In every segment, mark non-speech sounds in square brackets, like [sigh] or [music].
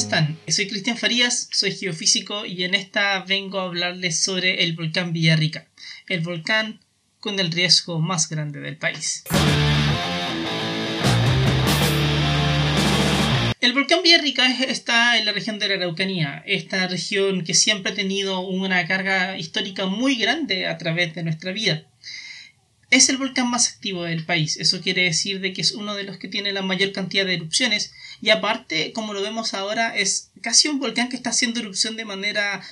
están? Soy Cristian Farías, soy geofísico y en esta vengo a hablarles sobre el volcán Villarrica, el volcán con el riesgo más grande del país. El volcán Villarrica está en la región de la Araucanía, esta región que siempre ha tenido una carga histórica muy grande a través de nuestra vida. Es el volcán más activo del país, eso quiere decir de que es uno de los que tiene la mayor cantidad de erupciones y aparte, como lo vemos ahora, es casi un volcán que está haciendo erupción de manera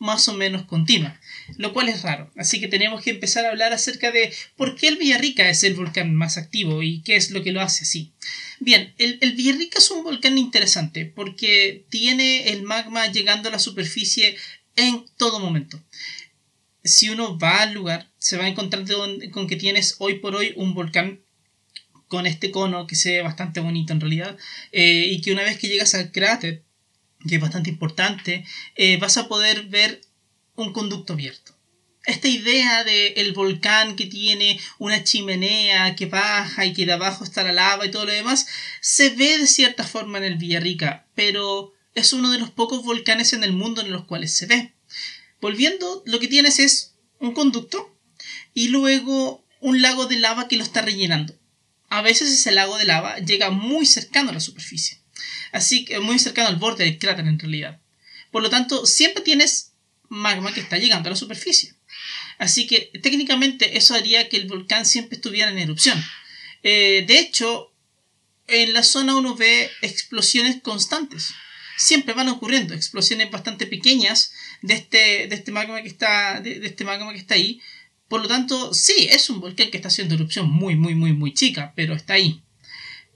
más o menos continua, lo cual es raro. Así que tenemos que empezar a hablar acerca de por qué el Villarrica es el volcán más activo y qué es lo que lo hace así. Bien, el, el Villarrica es un volcán interesante porque tiene el magma llegando a la superficie en todo momento si uno va al lugar, se va a encontrar con que tienes hoy por hoy un volcán con este cono que se ve bastante bonito en realidad, eh, y que una vez que llegas al cráter, que es bastante importante, eh, vas a poder ver un conducto abierto. Esta idea del el volcán que tiene una chimenea que baja y que de abajo está la lava y todo lo demás, se ve de cierta forma en el Villarrica, pero es uno de los pocos volcanes en el mundo en los cuales se ve. Volviendo, lo que tienes es un conducto y luego un lago de lava que lo está rellenando. A veces ese lago de lava llega muy cercano a la superficie. Así que muy cercano al borde del cráter en realidad. Por lo tanto, siempre tienes magma que está llegando a la superficie. Así que técnicamente eso haría que el volcán siempre estuviera en erupción. Eh, de hecho, en la zona uno ve explosiones constantes siempre van ocurriendo explosiones bastante pequeñas de este, de este magma que está, de, este magma que está ahí. Por lo tanto, sí, es un volcán que está haciendo erupción muy, muy, muy, muy chica, pero está ahí.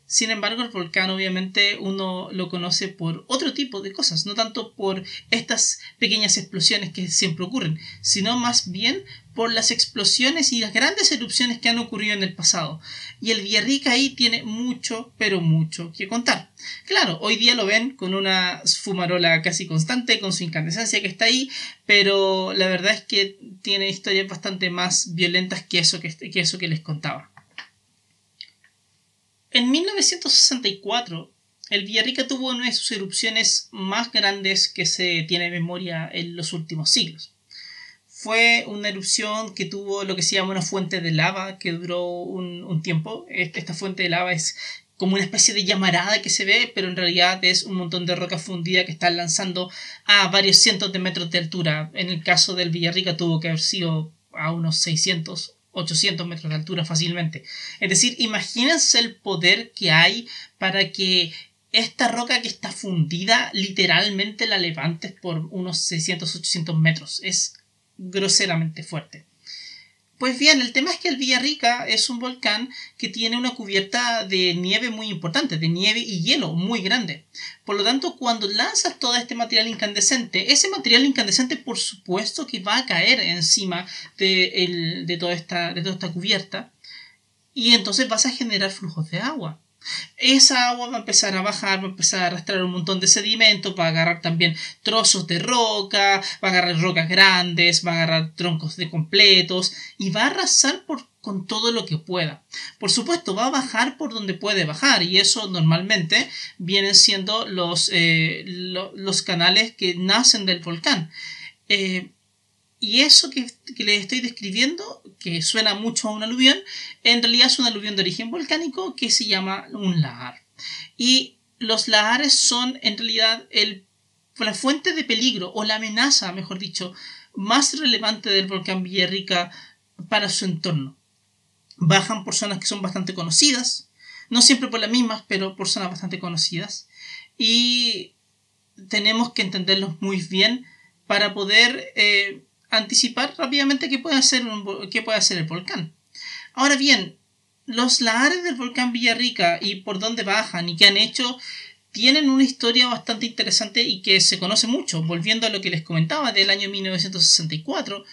Sin embargo, el volcán obviamente uno lo conoce por otro tipo de cosas, no tanto por estas pequeñas explosiones que siempre ocurren, sino más bien por las explosiones y las grandes erupciones que han ocurrido en el pasado. Y el Villarrica ahí tiene mucho, pero mucho que contar. Claro, hoy día lo ven con una fumarola casi constante, con su incandescencia que está ahí, pero la verdad es que tiene historias bastante más violentas que eso que, que, eso que les contaba. En 1964, el Villarrica tuvo una de sus erupciones más grandes que se tiene memoria en los últimos siglos. Fue una erupción que tuvo lo que se llama una fuente de lava que duró un, tiempo. Esta fuente de lava es como una especie de llamarada que se ve, pero en realidad es un montón de roca fundida que están lanzando a varios cientos de metros de altura. En el caso del Villarrica tuvo que haber sido a unos 600 800 metros de altura fácilmente. Es decir, imagínense el poder que hay para que esta roca que está fundida literalmente la levantes por unos 600, 800 metros. Es groseramente fuerte. Pues bien, el tema es que el Villarrica es un volcán que tiene una cubierta de nieve muy importante, de nieve y hielo muy grande. Por lo tanto, cuando lanzas todo este material incandescente, ese material incandescente por supuesto que va a caer encima de, toda, esta, de toda esta cubierta y entonces vas a generar flujos de agua esa agua va a empezar a bajar, va a empezar a arrastrar un montón de sedimentos, va a agarrar también trozos de roca, va a agarrar rocas grandes, va a agarrar troncos de completos y va a arrasar por, con todo lo que pueda. Por supuesto, va a bajar por donde puede bajar y eso normalmente vienen siendo los, eh, los canales que nacen del volcán. Eh, y eso que, les estoy describiendo, que suena mucho a un aluvión, en realidad es un aluvión de origen volcánico que se llama un lahar. Y los lahares son en realidad el, la fuente de peligro o la amenaza, mejor dicho, más relevante del volcán Villarrica para su entorno. Bajan por zonas que son bastante conocidas, no siempre por las mismas, pero por zonas bastante conocidas. Y tenemos que entenderlos muy bien para poder eh, anticipar rápidamente qué puede hacer, qué puede hacer el volcán. Ahora bien, los lahares del volcán Villarrica y por dónde bajan y qué han hecho tienen una historia bastante interesante y que se conoce mucho. Volviendo a lo que les comentaba del año 1964,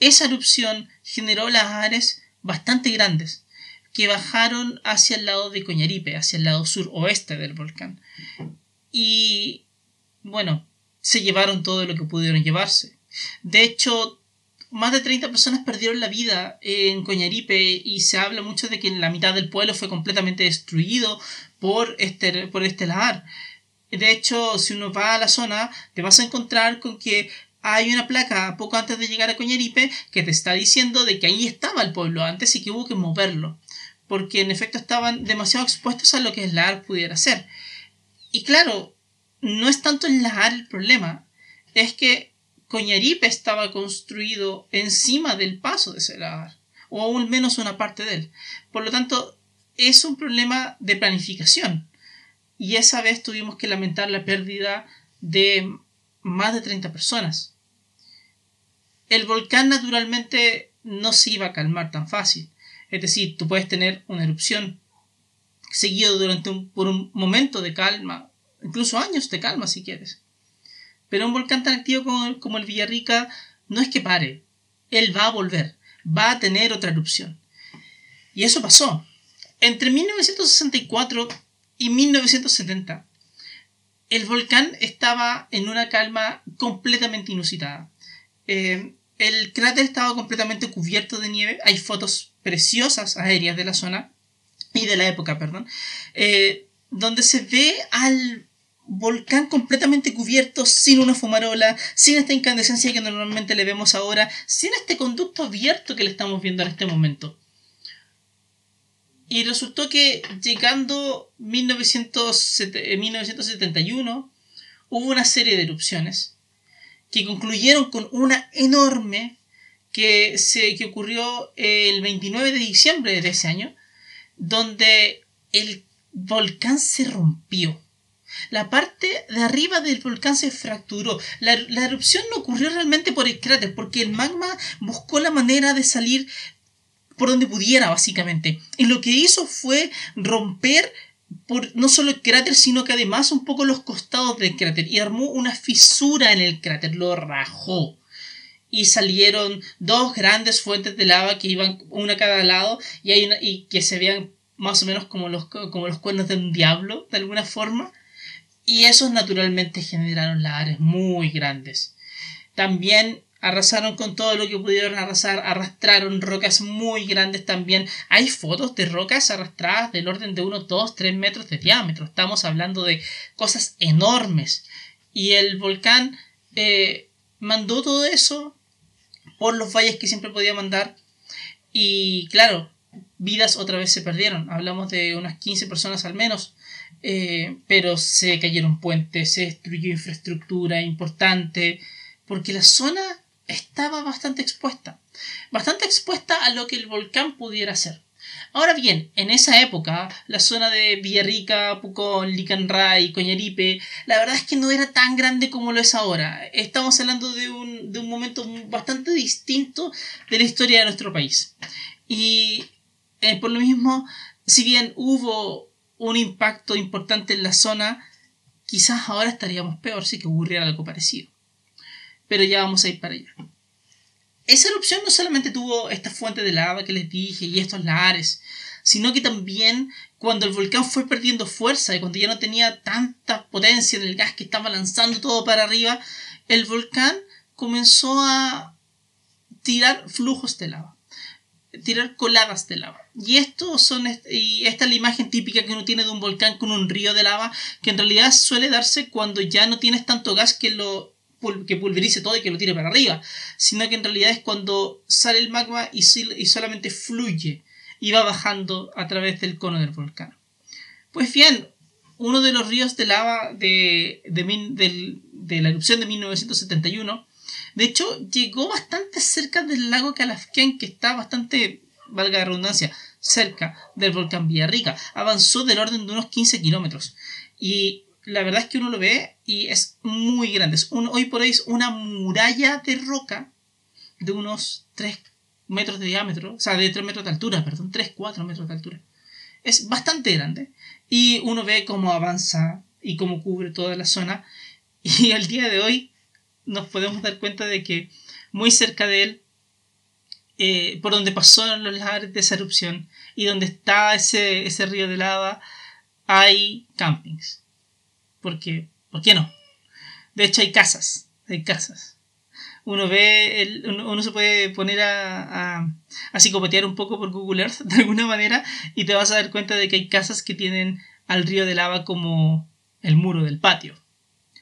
esa erupción generó lahares bastante grandes que bajaron hacia el lado de Coñaripe, hacia el lado suroeste del volcán. Y bueno, se llevaron todo lo que pudieron llevarse. De hecho, más de 30 personas perdieron la vida en Coñaripe y se habla mucho de que la mitad del pueblo fue completamente destruido por este, por este. De hecho, si uno va a la zona, te vas a encontrar con que hay una placa poco antes de llegar a Coñaripe que te está diciendo de que ahí estaba el pueblo antes y que hubo que moverlo. Porque en efecto estaban demasiado expuestos a lo que el LAR pudiera ser. Y claro, no es tanto el LAR el problema, es que Coñaripe estaba construido encima del paso de LAR, o al menos una parte de él. Por lo tanto, es un problema de planificación. Y esa vez tuvimos que lamentar la pérdida de más de 30 personas. El volcán naturalmente no se iba a calmar tan fácil. Es decir, tú puedes tener una erupción seguido durante un, por un momento de calma, incluso años de calma si quieres. Pero un volcán tan activo como, como el Villarrica no es que pare, él va a volver, va a tener otra erupción. Y eso pasó. Entre 1964 y 1970, el volcán estaba en una calma completamente inusitada. Eh, el cráter estaba completamente cubierto de nieve. Hay fotos preciosas aéreas de la zona y de la época, perdón, eh, donde se ve al volcán completamente cubierto, sin una fumarola, sin esta incandescencia que normalmente le vemos ahora, sin este conducto abierto que le estamos viendo en este momento. Y resultó que llegando 1971 hubo una serie de erupciones que concluyeron con una enorme que, se, que ocurrió el 29 de diciembre de ese año, donde el volcán se rompió. La parte de arriba del volcán se fracturó. La, la, erupción no ocurrió realmente por el cráter, porque el magma buscó la manera de salir por donde pudiera, básicamente. Y lo que hizo fue romper por no solo el cráter, sino que además un poco los costados del cráter. Y armó una fisura en el cráter, lo rajó. Y salieron dos grandes fuentes de lava que iban una a cada lado y, hay y que se veían más o menos como los, como los cuernos de un diablo, de alguna forma. Y esos naturalmente generaron lavares muy grandes. También arrasaron con todo lo que pudieron arrasar, arrastraron rocas muy grandes también. Hay fotos de rocas arrastradas del orden de unos 2, 3 metros de diámetro. Estamos hablando de cosas enormes. Y el volcán eh, mandó todo eso por los valles que siempre podía mandar. Y claro, vidas otra vez se perdieron. Hablamos de unas 15 personas al menos. Eh, pero se cayeron puentes, se destruyó infraestructura importante, porque la zona estaba bastante expuesta. Bastante expuesta a lo que el volcán pudiera hacer. Ahora bien, en esa época, la zona de Villarrica, Pucón, Licanray, Coñaripe, la verdad es que no era tan grande como lo es ahora. Estamos hablando de un, de un momento bastante distinto de la historia de nuestro país. Y eh, por lo mismo, si bien hubo un impacto importante en la zona, quizás ahora estaríamos peor si que ocurriera algo parecido pero ya vamos a ir para allá. Esa erupción no solamente tuvo esta fuente de lava que les dije y estos lares, sino que también cuando el volcán fue perdiendo fuerza y cuando ya no tenía tanta potencia en el gas que estaba lanzando todo para arriba, el volcán comenzó a tirar flujos de lava, tirar coladas de lava. Y esto son y esta es la imagen típica que uno tiene de un volcán con un río de lava, que en realidad suele darse cuando ya no tienes tanto gas que lo que pulverice todo y que lo tire para arriba, sino que en realidad es cuando sale el magma y, y solamente fluye y va bajando a través del cono del volcán. Pues bien, uno de los ríos de lava de, de, la erupción de 1971, de hecho, llegó bastante cerca del lago Calafquén, que está bastante, valga la redundancia, cerca del volcán Villarrica. Avanzó del orden de unos 15 kilómetros. Y la verdad es que uno lo ve y es muy grande. hoy por hoy es una muralla de roca de unos 3 metros de diámetro, o sea, de 3 metros de altura, perdón, 3, 4 metros de altura. Es bastante grande y uno ve cómo avanza y cómo cubre toda la zona. [laughs] Y al día de hoy nos podemos dar cuenta de que muy cerca de él, eh, por donde pasó los lares de esa erupción y donde está ese, ese río de lava, hay campings porque, ¿por qué no? De hecho hay casas, hay casas. Uno ve, uno, se puede poner a, a, a psicopatear un poco por Google Earth [laughs] de alguna manera y te vas a dar cuenta de que hay casas que tienen al río de lava como, el muro del patio.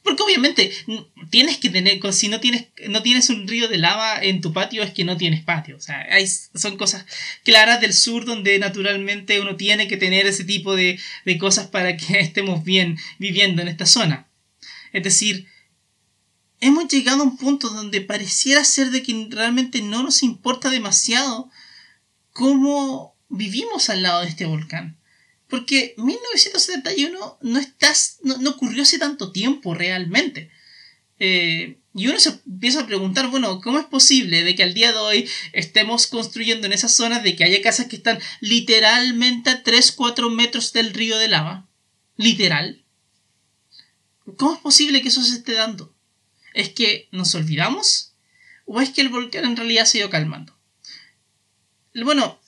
Porque obviamente tienes que tener, si no tienes, no tienes un río de lava en tu patio es que no tienes patio. O sea, hay, son cosas claras del sur donde naturalmente uno tiene que tener ese tipo de, de cosas para que [laughs] estemos bien viviendo en esta zona. Es decir, hemos llegado a un punto donde pareciera ser de que realmente no nos importa demasiado cómo vivimos al lado de este volcán. Porque 1971 no, estás, no, ocurrió hace tanto tiempo realmente. Eh, y uno se empieza a preguntar, bueno, ¿cómo es posible de que al día de hoy estemos construyendo en esas zonas de que haya casas que están literalmente a 3-4 metros del río de lava? Literal. ¿Cómo es posible que eso se esté dando? ¿Es que nos olvidamos? ¿O es que el volcán en realidad se ha ido calmando? Bueno,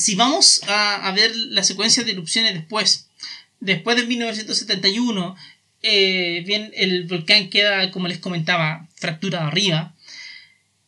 si vamos a, ver la secuencia de erupciones después, después de 1971, eh, bien, el volcán queda, como les comentaba, fracturado arriba.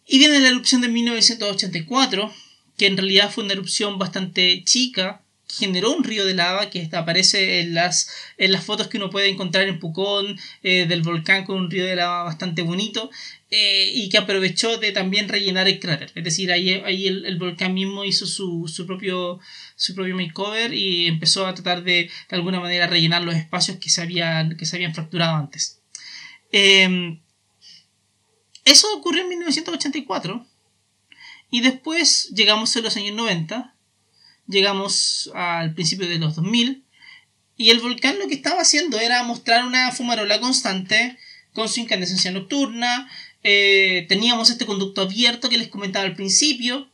Y viene la erupción de 1984, que en realidad fue una erupción bastante chica, generó un río de lava que aparece en las, en las fotos que uno puede encontrar en Pucón eh, del volcán con un río de lava bastante bonito eh, y que aprovechó de también rellenar el cráter. Es decir, ahí, ahí el, volcán mismo hizo su, su, propio, su propio makeover y empezó a tratar de de alguna manera rellenar los espacios que se habían, que se habían fracturado antes. Em, eso ocurrió en 1984 y después llegamos a los años 90 llegamos al principio de los 2000 y el volcán lo que estaba haciendo era mostrar una fumarola constante con su incandescencia nocturna. Eh, teníamos este conducto abierto que les comentaba al principio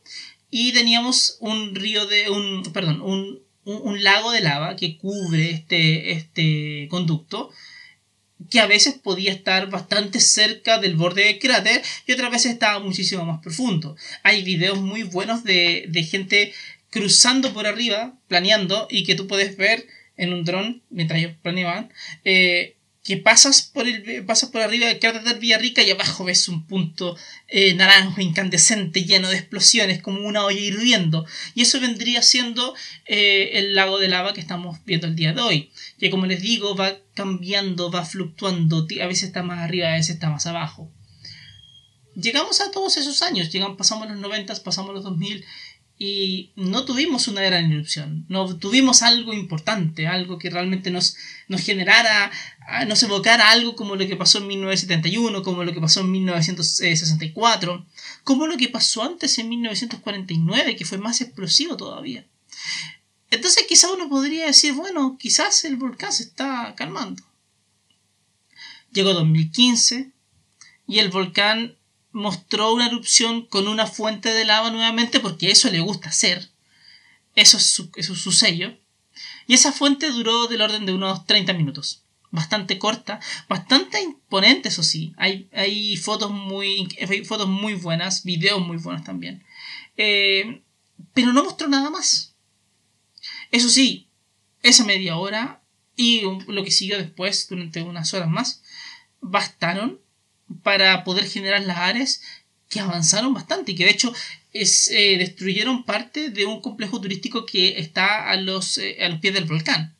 y teníamos un río de un perdón un, un, lago de lava que cubre este, este conducto que a veces podía estar bastante cerca del borde del cráter y otras veces estaba muchísimo más profundo. Hay videos muy buenos de, de gente cruzando por arriba, planeando, y que tú puedes ver en un dron, mientras ellos planeaban, eh, que pasas por, el, pasas por arriba del cráter de Villarrica y abajo ves un punto eh, naranjo incandescente lleno de explosiones como una olla hirviendo. Y eso vendría siendo eh, el lago de lava que estamos viendo el día de hoy que como les digo va cambiando va fluctuando a veces está más arriba a veces está más abajo. Llegamos a todos esos años llegamos pasamos los 90 pasamos los 2000 y no tuvimos una gran erupción, no tuvimos algo importante, algo que realmente nos, nos generara, ah, nos evocara algo como lo que pasó en 1971, como lo que pasó en 1964, como lo que pasó antes en 1949, que fue más explosivo todavía. Entonces quizá uno podría decir, bueno, quizás el volcán se está calmando. Llegó 2015 y el volcán mostró una erupción con una fuente de lava nuevamente porque eso le gusta hacer. Eso es su, sello. Y esa fuente duró del orden de unos 30 minutos. Bastante corta, bastante imponente, eso sí. Hay, hay fotos, muy, fotos muy buenas, videos muy buenos también. Eh, pero no mostró nada más. Eso sí, esa media hora y lo que siguió después durante unas horas más bastaron para poder generar las áreas que avanzaron bastante y que de hecho es, eh, destruyeron parte de un complejo turístico que está a los, eh, a los pies del volcán.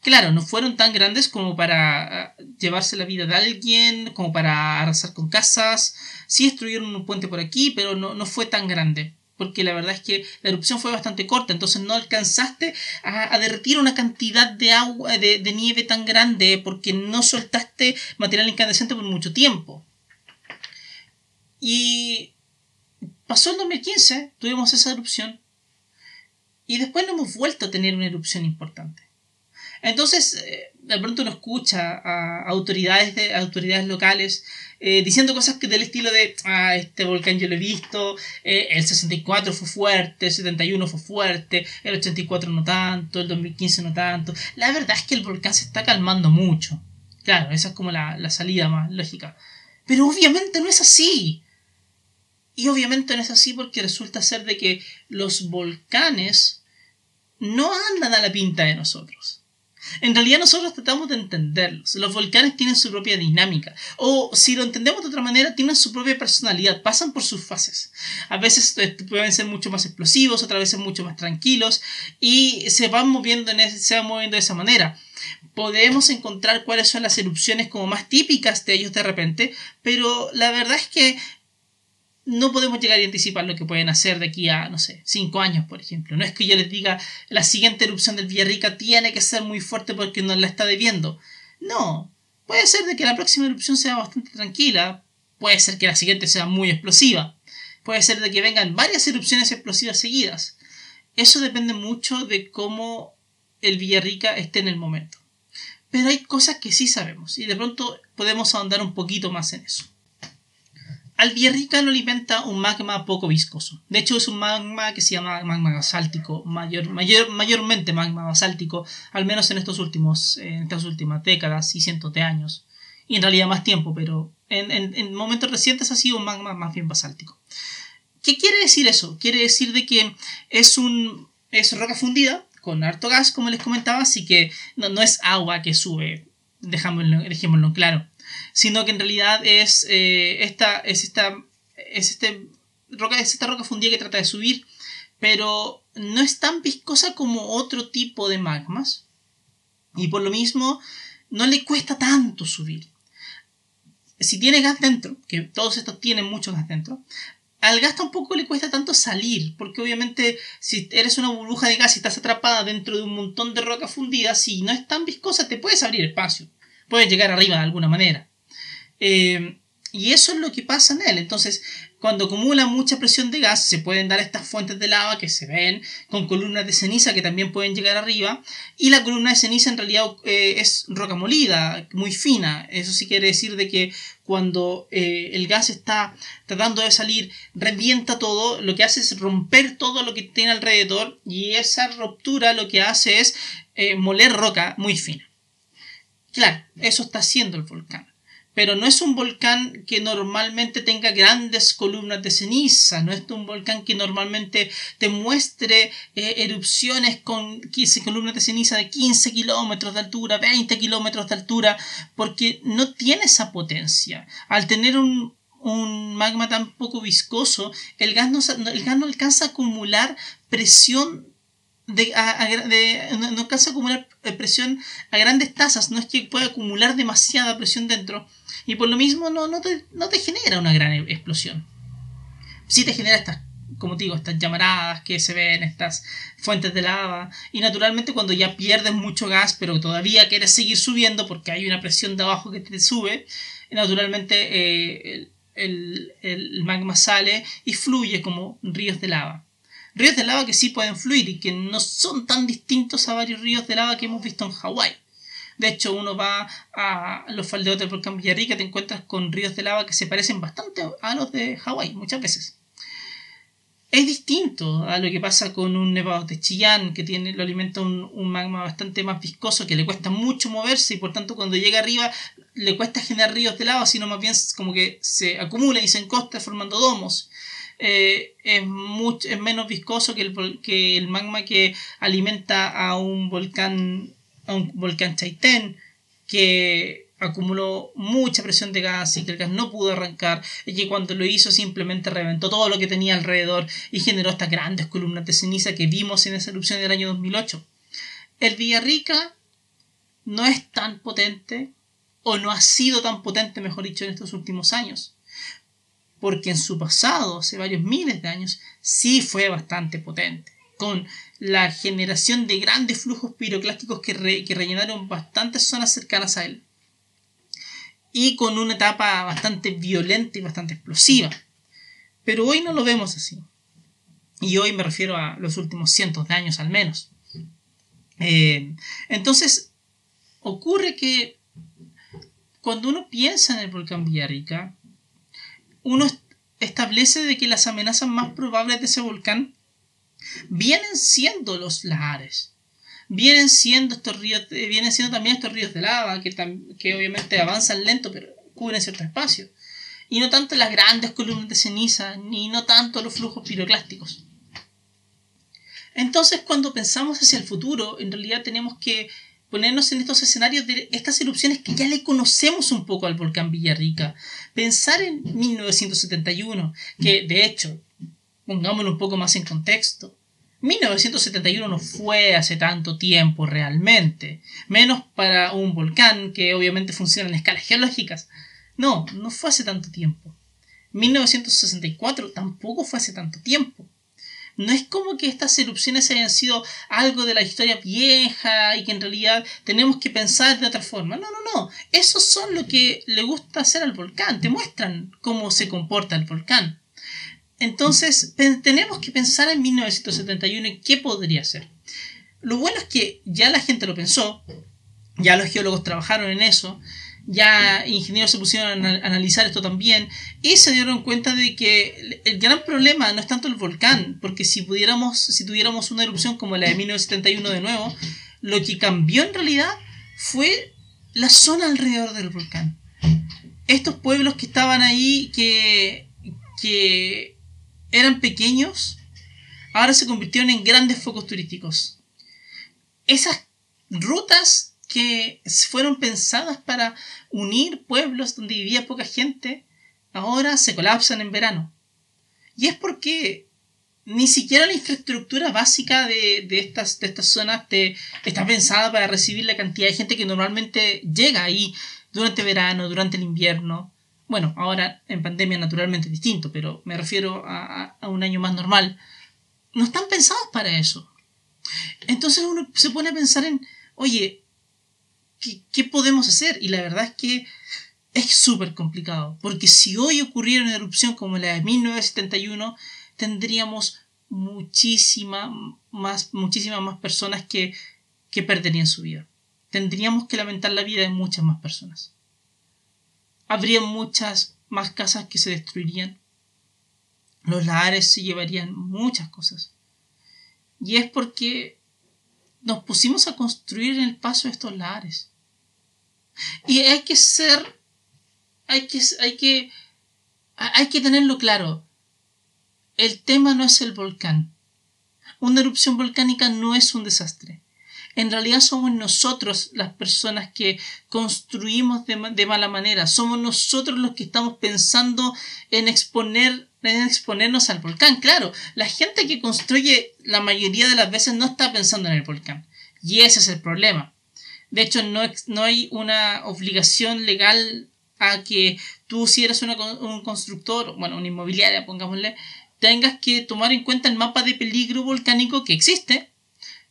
Claro, no fueron tan grandes como para ah, llevarse la vida de alguien, como para arrasar con casas. Sí destruyeron un puente por aquí, pero no, no fue tan grande porque la verdad es que la erupción fue bastante corta, entonces no alcanzaste a, derretir una cantidad de agua, de, nieve tan grande, porque no soltaste material incandescente por mucho tiempo. Y pasó el 2015, tuvimos esa erupción, y después no hemos vuelto a tener una erupción importante. Entonces, eh, de pronto uno escucha a autoridades, de, autoridades locales eh, diciendo cosas que del estilo de, ah, este volcán yo lo he visto, eh, el 64 fue fuerte, el 71 fue fuerte, el 84 no tanto, el 2015 no tanto. La verdad es que el volcán se está calmando mucho. Claro, esa es como la, la salida más lógica. Pero obviamente no es así. Y obviamente no es así porque resulta ser de que los volcanes no andan a la pinta de nosotros. En realidad nosotros tratamos de entenderlos. Los volcanes tienen su propia dinámica. O si lo entendemos de otra manera, tienen su propia personalidad. Pasan por sus fases. A veces eh, pueden ser mucho más explosivos, otras veces mucho más tranquilos. Y se van moviendo, en se van moviendo de esa manera. podemos encontrar cuáles son las erupciones como más típicas de ellos de repente, pero la verdad es que no podemos llegar a anticipar lo que pueden hacer de aquí a, no sé, cinco años, por ejemplo. No es que yo les diga la siguiente erupción del Villarrica tiene que ser muy fuerte porque nos la está debiendo. No, puede ser de que la próxima erupción sea bastante tranquila, puede ser que la siguiente sea muy explosiva, puede ser de que vengan varias erupciones explosivas seguidas. Eso depende mucho de cómo el Villarrica esté en el momento. Pero hay cosas que sí sabemos y de pronto podemos ahondar un poquito más en eso. Al lo alimenta un magma poco viscoso. De hecho, es un magma que se llama magma basáltico, mayor, mayor, mayormente magma basáltico, al menos en, estos últimos, en estas últimas décadas y cientos de años. Y en realidad más tiempo, pero en, en momentos recientes ha sido un magma más bien basáltico. ¿Qué quiere decir eso? Quiere decir de que es un es roca fundida con harto gas, como les comentaba, así que no, es agua que sube, dejémoslo, claro, sino que en realidad es, eh, esta, es, esta, es, este roca, es esta roca fundida que trata de subir, pero no es tan viscosa como otro tipo de magmas, y por lo mismo no le cuesta tanto subir. Si tiene gas dentro, que todos estos tienen mucho gas dentro, al gas tampoco le cuesta tanto salir, porque obviamente si eres una burbuja de gas y estás atrapada dentro de un montón de roca fundida, si no es tan viscosa te puedes abrir espacio, puedes llegar arriba de alguna manera. Eh, y eso es lo que pasa en él. Entonces, cuando acumula mucha presión de gas, se pueden dar estas fuentes de lava que se ven con columnas de ceniza que también pueden llegar arriba. Y la columna de ceniza en realidad eh, es roca molida, muy fina. Eso sí quiere decir de que cuando eh, el gas está tratando de salir, revienta todo, lo que hace es romper todo lo que tiene alrededor y esa ruptura lo que hace es moler roca muy fina. Claro, eso está haciendo el volcán pero no es un volcán que normalmente tenga grandes columnas de ceniza, no es un volcán que normalmente te muestre eh, erupciones con 15 columnas de ceniza de 15 kilómetros de altura, 20 kilómetros de altura, porque no tiene esa potencia. Al tener un, magma tan poco viscoso, el gas, no, el gas no alcanza a acumular presión de, no, alcanza a acumular presión a grandes tasas, no es que pueda acumular demasiada presión dentro. Y por lo mismo no, no, te, no te genera una gran explosión. Sí te genera estas, como te digo, estas llamaradas que se ven, estas fuentes de lava. Y naturalmente cuando ya pierdes mucho gas pero todavía quieres seguir subiendo porque hay una presión de abajo que te sube, naturalmente eh, el, el magma sale y fluye como ríos de lava ríos de lava que sí pueden fluir y que no son tan distintos a varios ríos de lava que hemos visto en Hawái. De hecho, uno va a los faldeos del volcán Villarrica, te encuentras con ríos de lava que se parecen bastante a los de Hawái, muchas veces. Es distinto a lo que pasa con un nevado de Chillán, que tiene, lo alimenta un, un, magma bastante más viscoso, que le cuesta mucho moverse y por tanto cuando llega arriba le cuesta generar ríos de lava, sino más bien como que se acumula y se encosta formando domos. Eh, es, mucho, es menos viscoso que el, que el magma que alimenta a un volcán, a un volcán Chaitén, que acumuló mucha presión de gas y que el gas no pudo arrancar y que cuando lo hizo simplemente reventó todo lo que tenía alrededor y generó estas grandes columnas de ceniza que vimos en esa erupción del año 2008. El Villarrica no es tan potente o no ha sido tan potente, mejor dicho, en estos últimos años porque en su pasado, hace varios miles de años, sí fue bastante potente, con la generación de grandes flujos piroclásticos que, rellenaron bastantes zonas cercanas a él, y con una etapa bastante violenta y bastante explosiva. Pero hoy no lo vemos así. Y hoy me refiero a los últimos cientos de años al menos. Eh, entonces, ocurre que cuando uno piensa en el volcán Villarrica, uno establece de que las amenazas más probables de ese volcán vienen siendo los lahares. Vienen siendo estos ríos, eh, vienen siendo también estos ríos de lava que, que obviamente avanzan lento pero cubren cierto espacio. Y no tanto las grandes columnas de ceniza, ni no tanto los flujos piroclásticos. Entonces, cuando pensamos hacia el futuro, en realidad tenemos que ponernos en estos escenarios de estas erupciones que ya le conocemos un poco al volcán Villarrica. Pensar en 1971, que de hecho, pongámoslo un poco más en contexto, 1971 no fue hace tanto tiempo realmente, menos para un volcán que obviamente funciona en escalas geológicas. No, no fue hace tanto tiempo. 1964 tampoco fue hace tanto tiempo. No es como que estas erupciones hayan sido algo de la historia vieja y que en realidad tenemos que pensar de otra forma. No, no, no. Esos son lo que le gusta hacer al volcán. Te muestran cómo se comporta el volcán. Entonces, tenemos que pensar en 1971 y qué podría ser. Lo bueno es que ya la gente lo pensó, ya los geólogos trabajaron en eso, ya ingenieros se pusieron a analizar esto también y se dieron cuenta de que el gran problema no es tanto el volcán, porque si pudiéramos, si tuviéramos una erupción como la de 1971 de nuevo, lo que cambió en realidad fue la zona alrededor del volcán. Estos pueblos que estaban ahí, que, que eran pequeños, ahora se convirtieron en grandes focos turísticos. Esas rutas que fueron pensadas para unir pueblos donde vivía poca gente, ahora se colapsan en verano. Y es porque ni siquiera la infraestructura básica de, estas, de estas zonas está pensada para recibir la cantidad de gente que normalmente llega ahí durante verano, durante el invierno. Bueno, ahora en pandemia naturalmente distinto, pero me refiero a, un año más normal. No están pensados para eso. Entonces uno se pone a pensar en, oye, ¿qué, podemos hacer? Y la verdad es que es súper complicado, porque si hoy ocurriera una erupción como la de 1971, tendríamos muchísima más, muchísimas más personas que, que perderían su vida. Tendríamos que lamentar la vida de muchas más personas habría muchas más casas que se destruirían. Los lares se llevarían muchas cosas. Y es porque nos pusimos a construir en el paso de estos lares. Y hay que ser, hay que, hay que, hay que tenerlo claro. El tema no es el volcán. Una erupción volcánica no es un desastre en realidad somos nosotros las personas que construimos de, mala manera. Somos nosotros los que estamos pensando en exponer en exponernos al volcán. Claro, la gente que construye la mayoría de las veces no está pensando en el volcán. Y ese es el problema. De hecho, no, no hay una obligación legal a que tú, si eres un constructor, bueno, una inmobiliaria, pongámosle, tengas que tomar en cuenta el mapa de peligro volcánico que existe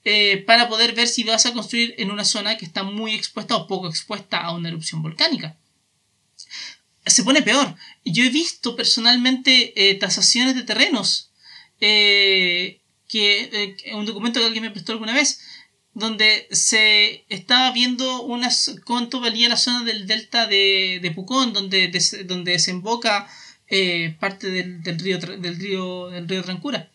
eh, para poder ver si vas a construir en una zona que está muy expuesta o poco expuesta a una erupción volcánica. Se pone peor. Yo he visto personalmente eh, tasaciones de terrenos, eh, que un documento que alguien me prestó alguna vez, donde se estaba viendo unas, cuánto valía la zona del delta de, Pucón, donde, donde desemboca parte del, río, del, río, del río Trancura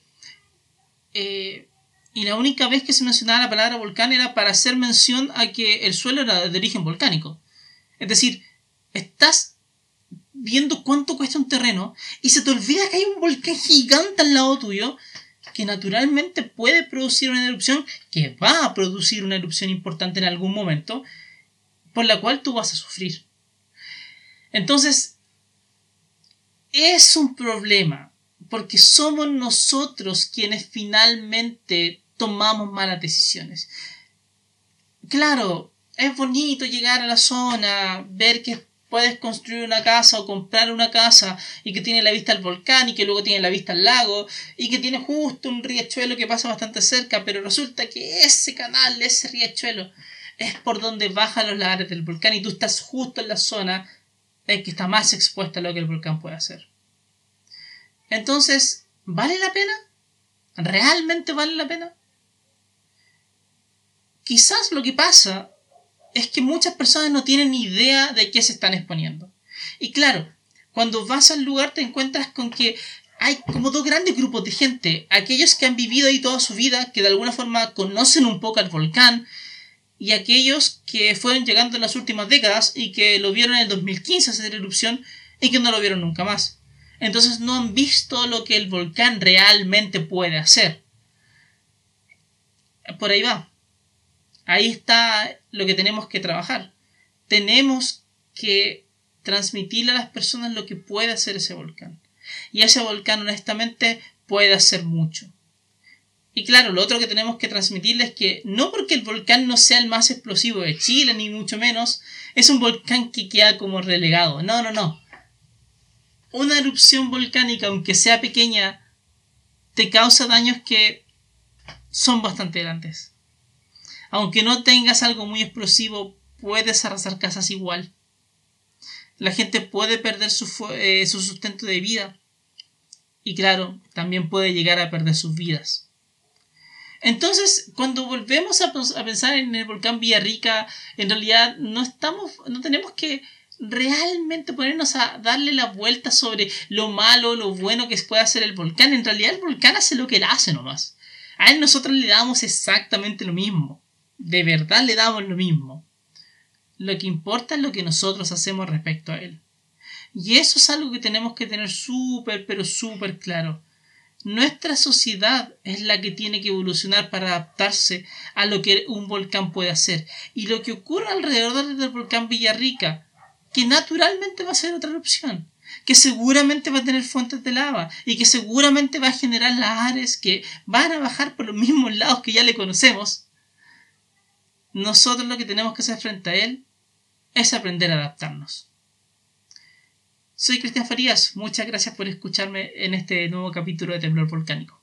y la única vez que se mencionaba la palabra volcán era para hacer mención a que el suelo era de origen volcánico. Es decir, estás viendo cuánto cuesta un terreno y se te olvida que hay un volcán gigante al lado tuyo que naturalmente puede producir una erupción, que va a producir una erupción importante en algún momento, por la cual tú vas a sufrir. Entonces, es un problema, porque somos nosotros quienes finalmente tomamos malas decisiones. Claro, es bonito llegar a la zona, ver que puedes construir una casa o comprar una casa y que tiene la vista al volcán y que luego tiene la vista al lago y que tiene justo un riachuelo que pasa bastante cerca, pero resulta que ese canal, ese riachuelo, es por donde bajan los lagares del volcán y tú estás justo en la zona en que está más expuesta a lo que el volcán puede hacer. Entonces, ¿vale la pena? ¿Realmente vale la pena? Quizás lo que pasa es que muchas personas no tienen idea de qué se están exponiendo. Y claro, cuando vas al lugar te encuentras con que hay como dos grandes grupos de gente. Aquellos que han vivido ahí toda su vida, que de alguna forma conocen un poco al volcán, y aquellos que fueron llegando en las últimas décadas y que lo vieron en el 2015 hacer erupción y que no lo vieron nunca más. Entonces no han visto lo que el volcán realmente puede hacer. Por ahí va. Ahí está lo que tenemos que trabajar. Tenemos que transmitirle a las personas lo que puede hacer ese volcán. Y ese volcán honestamente puede hacer mucho. Y claro, lo otro que tenemos que transmitirles es que no porque el volcán no sea el más explosivo de Chile, ni mucho menos, es un volcán que queda como relegado. No, no, no. Una erupción volcánica, aunque sea pequeña, te causa daños que son bastante grandes. Aunque no tengas algo muy explosivo, puedes arrasar casas igual. La gente puede perder su, eh, su sustento de vida. Y claro, también puede llegar a perder sus vidas. Entonces, cuando volvemos a, pensar en el volcán Villarrica, en realidad no estamos, no tenemos que realmente ponernos a darle la vuelta sobre lo malo, lo bueno que puede hacer el volcán. En realidad el volcán hace lo que él hace nomás. A él nosotros le damos exactamente lo mismo. De verdad le damos lo mismo. Lo que importa es lo que nosotros hacemos respecto a él. Y eso es algo que tenemos que tener súper, pero súper claro. Nuestra sociedad es la que tiene que evolucionar para adaptarse a lo que un volcán puede hacer. Y lo que ocurre alrededor del volcán Villarrica, que naturalmente va a ser otra erupción, que seguramente va a tener fuentes de lava y que seguramente va a generar lares que van a bajar por los mismos lados que ya le conocemos, nosotros lo que tenemos que hacer frente a él es aprender a adaptarnos. Soy Cristian Farías, muchas gracias por escucharme en este nuevo capítulo de Temblor Volcánico.